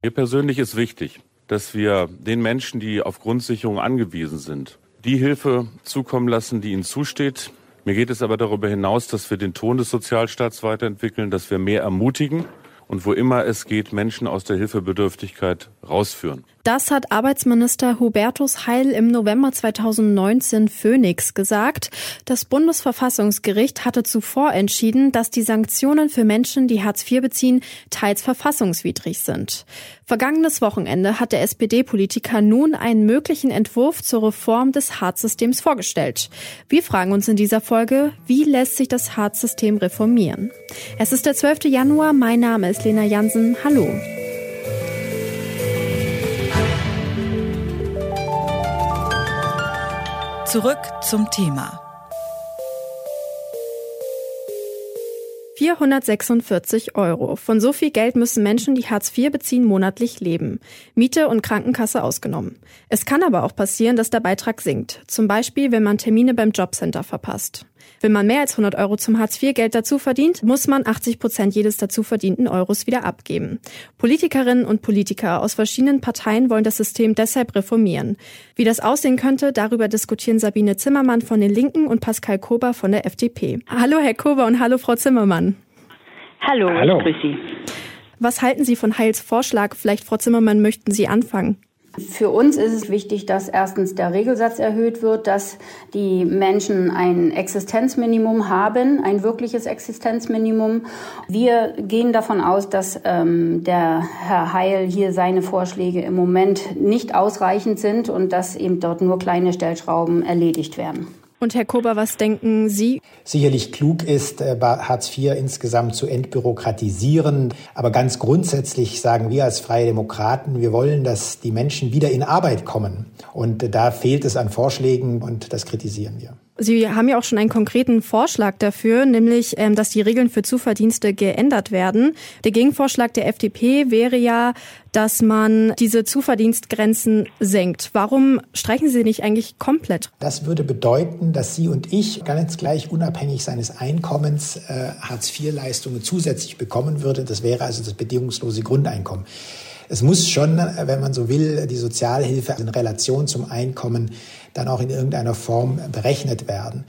Mir persönlich ist wichtig, dass wir den Menschen, die auf Grundsicherung angewiesen sind, die Hilfe zukommen lassen, die ihnen zusteht. Mir geht es aber darüber hinaus, dass wir den Ton des Sozialstaats weiterentwickeln, dass wir mehr ermutigen und wo immer es geht, Menschen aus der Hilfebedürftigkeit rausführen. Das hat Arbeitsminister Hubertus Heil im November 2019 Phoenix gesagt. Das Bundesverfassungsgericht hatte zuvor entschieden, dass die Sanktionen für Menschen, die Hartz IV beziehen, teils verfassungswidrig sind. Vergangenes Wochenende hat der SPD-Politiker nun einen möglichen Entwurf zur Reform des Hartz-Systems vorgestellt. Wir fragen uns in dieser Folge, wie lässt sich das Hartz-System reformieren? Es ist der 12. Januar, mein Name ist Lena Jansen. Hallo. Zurück zum Thema. 446 Euro. Von so viel Geld müssen Menschen, die Hartz IV beziehen, monatlich leben. Miete und Krankenkasse ausgenommen. Es kann aber auch passieren, dass der Beitrag sinkt. Zum Beispiel, wenn man Termine beim Jobcenter verpasst. Wenn man mehr als 100 Euro zum Hartz-IV-Geld dazu verdient, muss man 80 Prozent jedes dazu verdienten Euros wieder abgeben. Politikerinnen und Politiker aus verschiedenen Parteien wollen das System deshalb reformieren. Wie das aussehen könnte, darüber diskutieren Sabine Zimmermann von den Linken und Pascal Kober von der FDP. Hallo Herr Kober und hallo Frau Zimmermann. Hallo, hallo. grüß Sie. Was halten Sie von Heils Vorschlag? Vielleicht, Frau Zimmermann, möchten Sie anfangen? Für uns ist es wichtig, dass erstens der Regelsatz erhöht wird, dass die Menschen ein Existenzminimum haben, ein wirkliches Existenzminimum. Wir gehen davon aus, dass ähm, der Herr Heil hier seine Vorschläge im Moment nicht ausreichend sind und dass eben dort nur kleine Stellschrauben erledigt werden. Und Herr Kober, was denken Sie? Sicherlich klug ist, äh, Hartz IV insgesamt zu entbürokratisieren. Aber ganz grundsätzlich sagen wir als Freie Demokraten, wir wollen, dass die Menschen wieder in Arbeit kommen. Und da fehlt es an Vorschlägen und das kritisieren wir. Sie haben ja auch schon einen konkreten Vorschlag dafür, nämlich, ähm, dass die Regeln für Zuverdienste geändert werden. Der Gegenvorschlag der FDP wäre ja, dass man diese Zuverdienstgrenzen senkt. Warum streichen Sie nicht eigentlich komplett? Das würde bedeuten, dass Sie und ich ganz gleich unabhängig seines Einkommens äh, Hartz-IV-Leistungen zusätzlich bekommen würde. Das wäre also das bedingungslose Grundeinkommen. Es muss schon, wenn man so will, die Sozialhilfe in Relation zum Einkommen dann auch in irgendeiner Form berechnet werden.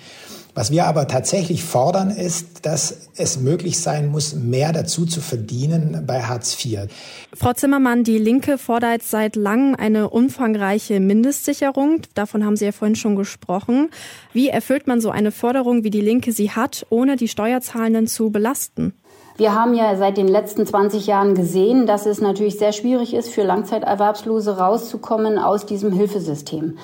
Was wir aber tatsächlich fordern, ist, dass es möglich sein muss, mehr dazu zu verdienen bei Hartz IV. Frau Zimmermann, die Linke fordert seit langem eine umfangreiche Mindestsicherung. Davon haben Sie ja vorhin schon gesprochen. Wie erfüllt man so eine Forderung, wie die Linke sie hat, ohne die Steuerzahlenden zu belasten? Wir haben ja seit den letzten 20 Jahren gesehen, dass es natürlich sehr schwierig ist, für Langzeiterwerbslose rauszukommen aus diesem Hilfesystem.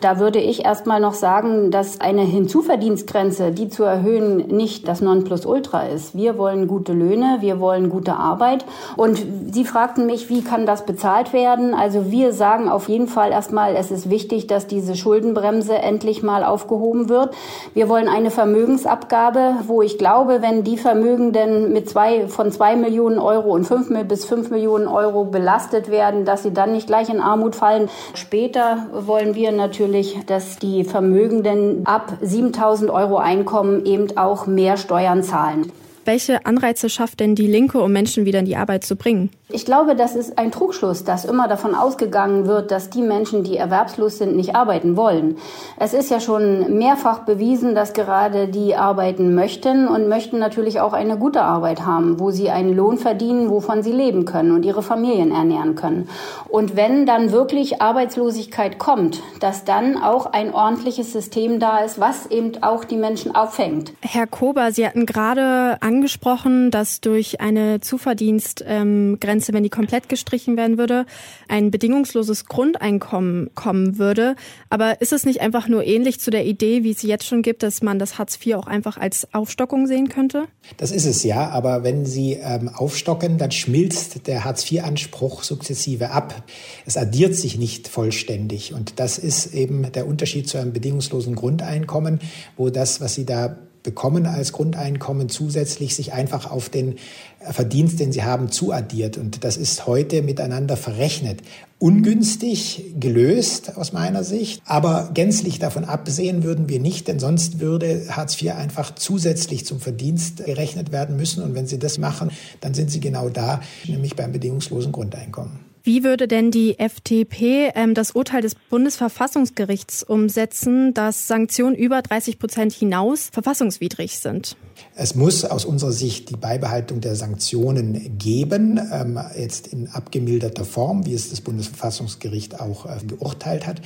Da würde ich erstmal noch sagen, dass eine Hinzuverdienstgrenze, die zu erhöhen, nicht das Nonplusultra ist. Wir wollen gute Löhne, wir wollen gute Arbeit. Und Sie fragten mich, wie kann das bezahlt werden? Also wir sagen auf jeden Fall erstmal, es ist wichtig, dass diese Schuldenbremse endlich mal aufgehoben wird. Wir wollen eine Vermögensabgabe, wo ich glaube, wenn die Vermögenden mit zwei, von zwei Millionen Euro und fünf bis fünf Millionen Euro belastet werden, dass sie dann nicht gleich in Armut fallen. Später wollen wir natürlich dass die Vermögenden ab 7000 Euro Einkommen eben auch mehr Steuern zahlen. Welche Anreize schafft denn die Linke, um Menschen wieder in die Arbeit zu bringen? Ich glaube, das ist ein Trugschluss, dass immer davon ausgegangen wird, dass die Menschen, die erwerbslos sind, nicht arbeiten wollen. Es ist ja schon mehrfach bewiesen, dass gerade die arbeiten möchten und möchten natürlich auch eine gute Arbeit haben, wo sie einen Lohn verdienen, wovon sie leben können und ihre Familien ernähren können. Und wenn dann wirklich Arbeitslosigkeit kommt, dass dann auch ein ordentliches System da ist, was eben auch die Menschen auffängt. Herr Kober, Sie hatten gerade angesprochen, dass durch eine Zuverdienstgrenze, wenn die komplett gestrichen werden würde, ein bedingungsloses Grundeinkommen kommen würde. Aber ist es nicht einfach nur ähnlich zu der Idee, wie es jetzt schon gibt, dass man das Hartz IV auch einfach als Aufstockung sehen könnte? Das ist es ja, aber wenn Sie ähm, aufstocken, dann schmilzt der Hartz IV-Anspruch sukzessive ab. Es addiert sich nicht vollständig. Und das ist eben der Unterschied zu einem bedingungslosen Grundeinkommen, wo das, was Sie da bekommen als Grundeinkommen zusätzlich sich einfach auf den Verdienst, den sie haben, zuaddiert. Und das ist heute miteinander verrechnet. Ungünstig gelöst aus meiner Sicht, aber gänzlich davon absehen würden wir nicht, denn sonst würde Hartz IV einfach zusätzlich zum Verdienst gerechnet werden müssen. Und wenn Sie das machen, dann sind Sie genau da, nämlich beim bedingungslosen Grundeinkommen. Wie würde denn die FDP ähm, das Urteil des Bundesverfassungsgerichts umsetzen, dass Sanktionen über 30 Prozent hinaus verfassungswidrig sind? Es muss aus unserer Sicht die Beibehaltung der Sanktionen geben, ähm, jetzt in abgemilderter Form, wie es das Bundesverfassungsgericht auch äh, geurteilt hat.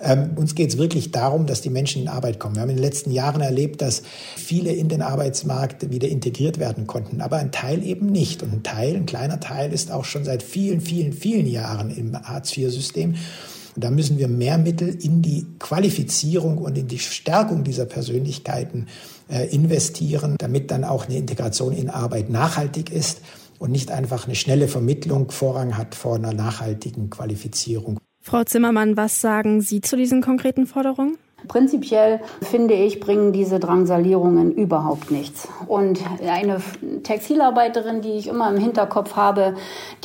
Ähm, uns geht es wirklich darum, dass die Menschen in Arbeit kommen. Wir haben in den letzten Jahren erlebt, dass viele in den Arbeitsmarkt wieder integriert werden konnten, aber ein Teil eben nicht. Und ein Teil, ein kleiner Teil ist auch schon seit vielen, vielen, vielen Jahren im Hartz-IV-System. Da müssen wir mehr Mittel in die Qualifizierung und in die Stärkung dieser Persönlichkeiten äh, investieren, damit dann auch eine Integration in Arbeit nachhaltig ist und nicht einfach eine schnelle Vermittlung Vorrang hat vor einer nachhaltigen Qualifizierung. Frau Zimmermann, was sagen Sie zu diesen konkreten Forderungen? Prinzipiell finde ich, bringen diese Drangsalierungen überhaupt nichts. Und eine Textilarbeiterin, die ich immer im Hinterkopf habe,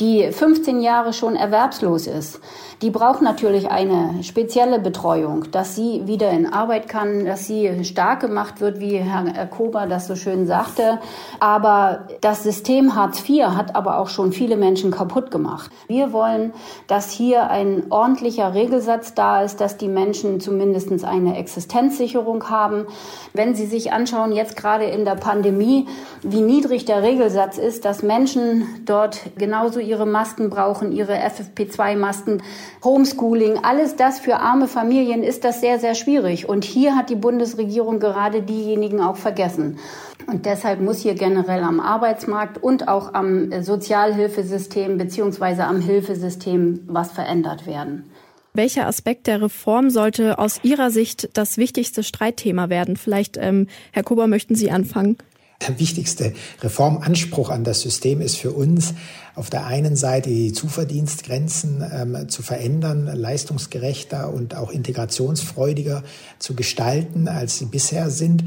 die 15 Jahre schon erwerbslos ist, die braucht natürlich eine spezielle Betreuung, dass sie wieder in Arbeit kann, dass sie stark gemacht wird, wie Herr Kober das so schön sagte. Aber das System Hartz IV hat aber auch schon viele Menschen kaputt gemacht. Wir wollen, dass hier ein ordentlicher Regelsatz da ist, dass die Menschen zumindest eine Existenzsicherung haben. Wenn Sie sich anschauen, jetzt gerade in der Pandemie, wie niedrig der Regelsatz ist, dass Menschen dort genauso ihre Masken brauchen, ihre FFP2-Masken, Homeschooling, alles das für arme Familien ist das sehr, sehr schwierig. Und hier hat die Bundesregierung gerade diejenigen auch vergessen. Und deshalb muss hier generell am Arbeitsmarkt und auch am Sozialhilfesystem beziehungsweise am Hilfesystem was verändert werden. Welcher Aspekt der Reform sollte aus Ihrer Sicht das wichtigste Streitthema werden? Vielleicht, ähm, Herr Kober, möchten Sie anfangen? Der wichtigste Reformanspruch an das System ist für uns auf der einen Seite die Zuverdienstgrenzen ähm, zu verändern, leistungsgerechter und auch integrationsfreudiger zu gestalten, als sie bisher sind.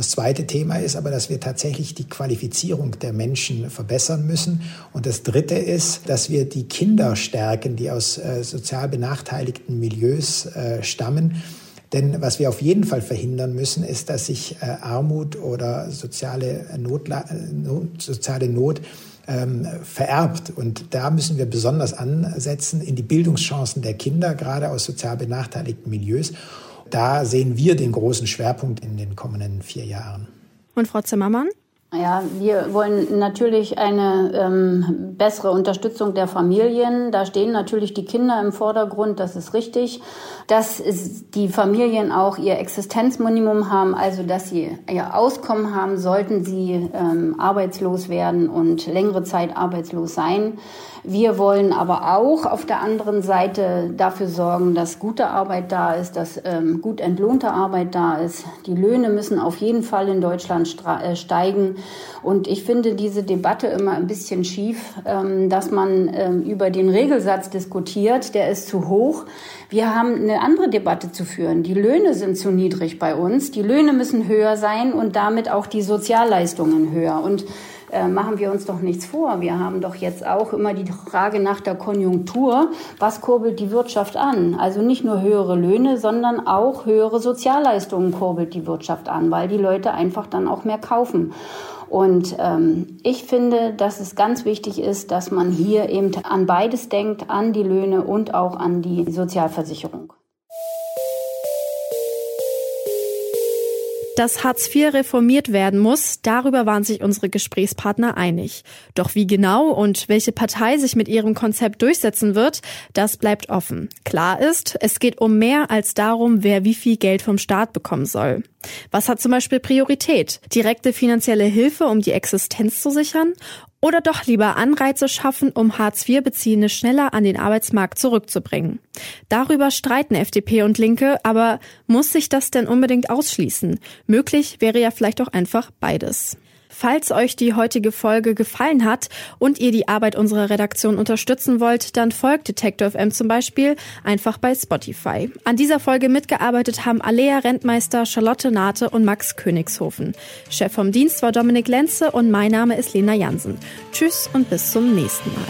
Das zweite Thema ist aber, dass wir tatsächlich die Qualifizierung der Menschen verbessern müssen. Und das dritte ist, dass wir die Kinder stärken, die aus äh, sozial benachteiligten Milieus äh, stammen denn was wir auf jeden Fall verhindern müssen, ist, dass sich äh, Armut oder soziale, Notla Not, soziale Not ähm, vererbt. Und da müssen wir besonders ansetzen in die Bildungschancen der Kinder, gerade aus sozial benachteiligten Milieus. Da sehen wir den großen Schwerpunkt in den kommenden vier Jahren. Und Frau Zimmermann? Ja, wir wollen natürlich eine ähm, bessere Unterstützung der Familien. Da stehen natürlich die Kinder im Vordergrund, das ist richtig. Dass die Familien auch ihr Existenzminimum haben, also dass sie ihr Auskommen haben, sollten sie ähm, arbeitslos werden und längere Zeit arbeitslos sein. Wir wollen aber auch auf der anderen Seite dafür sorgen, dass gute Arbeit da ist, dass ähm, gut entlohnte Arbeit da ist. Die Löhne müssen auf jeden Fall in Deutschland äh, steigen. Und ich finde diese Debatte immer ein bisschen schief, ähm, dass man ähm, über den Regelsatz diskutiert. Der ist zu hoch. Wir haben eine andere Debatte zu führen. Die Löhne sind zu niedrig bei uns. Die Löhne müssen höher sein und damit auch die Sozialleistungen höher. Und äh, machen wir uns doch nichts vor. Wir haben doch jetzt auch immer die Frage nach der Konjunktur. Was kurbelt die Wirtschaft an? Also nicht nur höhere Löhne, sondern auch höhere Sozialleistungen kurbelt die Wirtschaft an, weil die Leute einfach dann auch mehr kaufen. Und ähm, ich finde, dass es ganz wichtig ist, dass man hier eben an beides denkt, an die Löhne und auch an die Sozialversicherung. Dass Hartz IV reformiert werden muss, darüber waren sich unsere Gesprächspartner einig. Doch wie genau und welche Partei sich mit ihrem Konzept durchsetzen wird, das bleibt offen. Klar ist, es geht um mehr als darum, wer wie viel Geld vom Staat bekommen soll. Was hat zum Beispiel Priorität? Direkte finanzielle Hilfe, um die Existenz zu sichern? Oder doch lieber Anreize schaffen, um Hartz-IV-Beziehende schneller an den Arbeitsmarkt zurückzubringen. Darüber streiten FDP und Linke, aber muss sich das denn unbedingt ausschließen? Möglich wäre ja vielleicht auch einfach beides. Falls euch die heutige Folge gefallen hat und ihr die Arbeit unserer Redaktion unterstützen wollt, dann folgt Detektor FM zum Beispiel einfach bei Spotify. An dieser Folge mitgearbeitet haben Alea Rentmeister, Charlotte Nate und Max Königshofen. Chef vom Dienst war Dominik Lenze und mein Name ist Lena Jansen. Tschüss und bis zum nächsten Mal.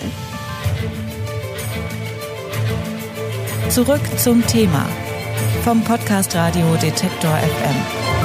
Zurück zum Thema vom Podcast Radio Detektor FM.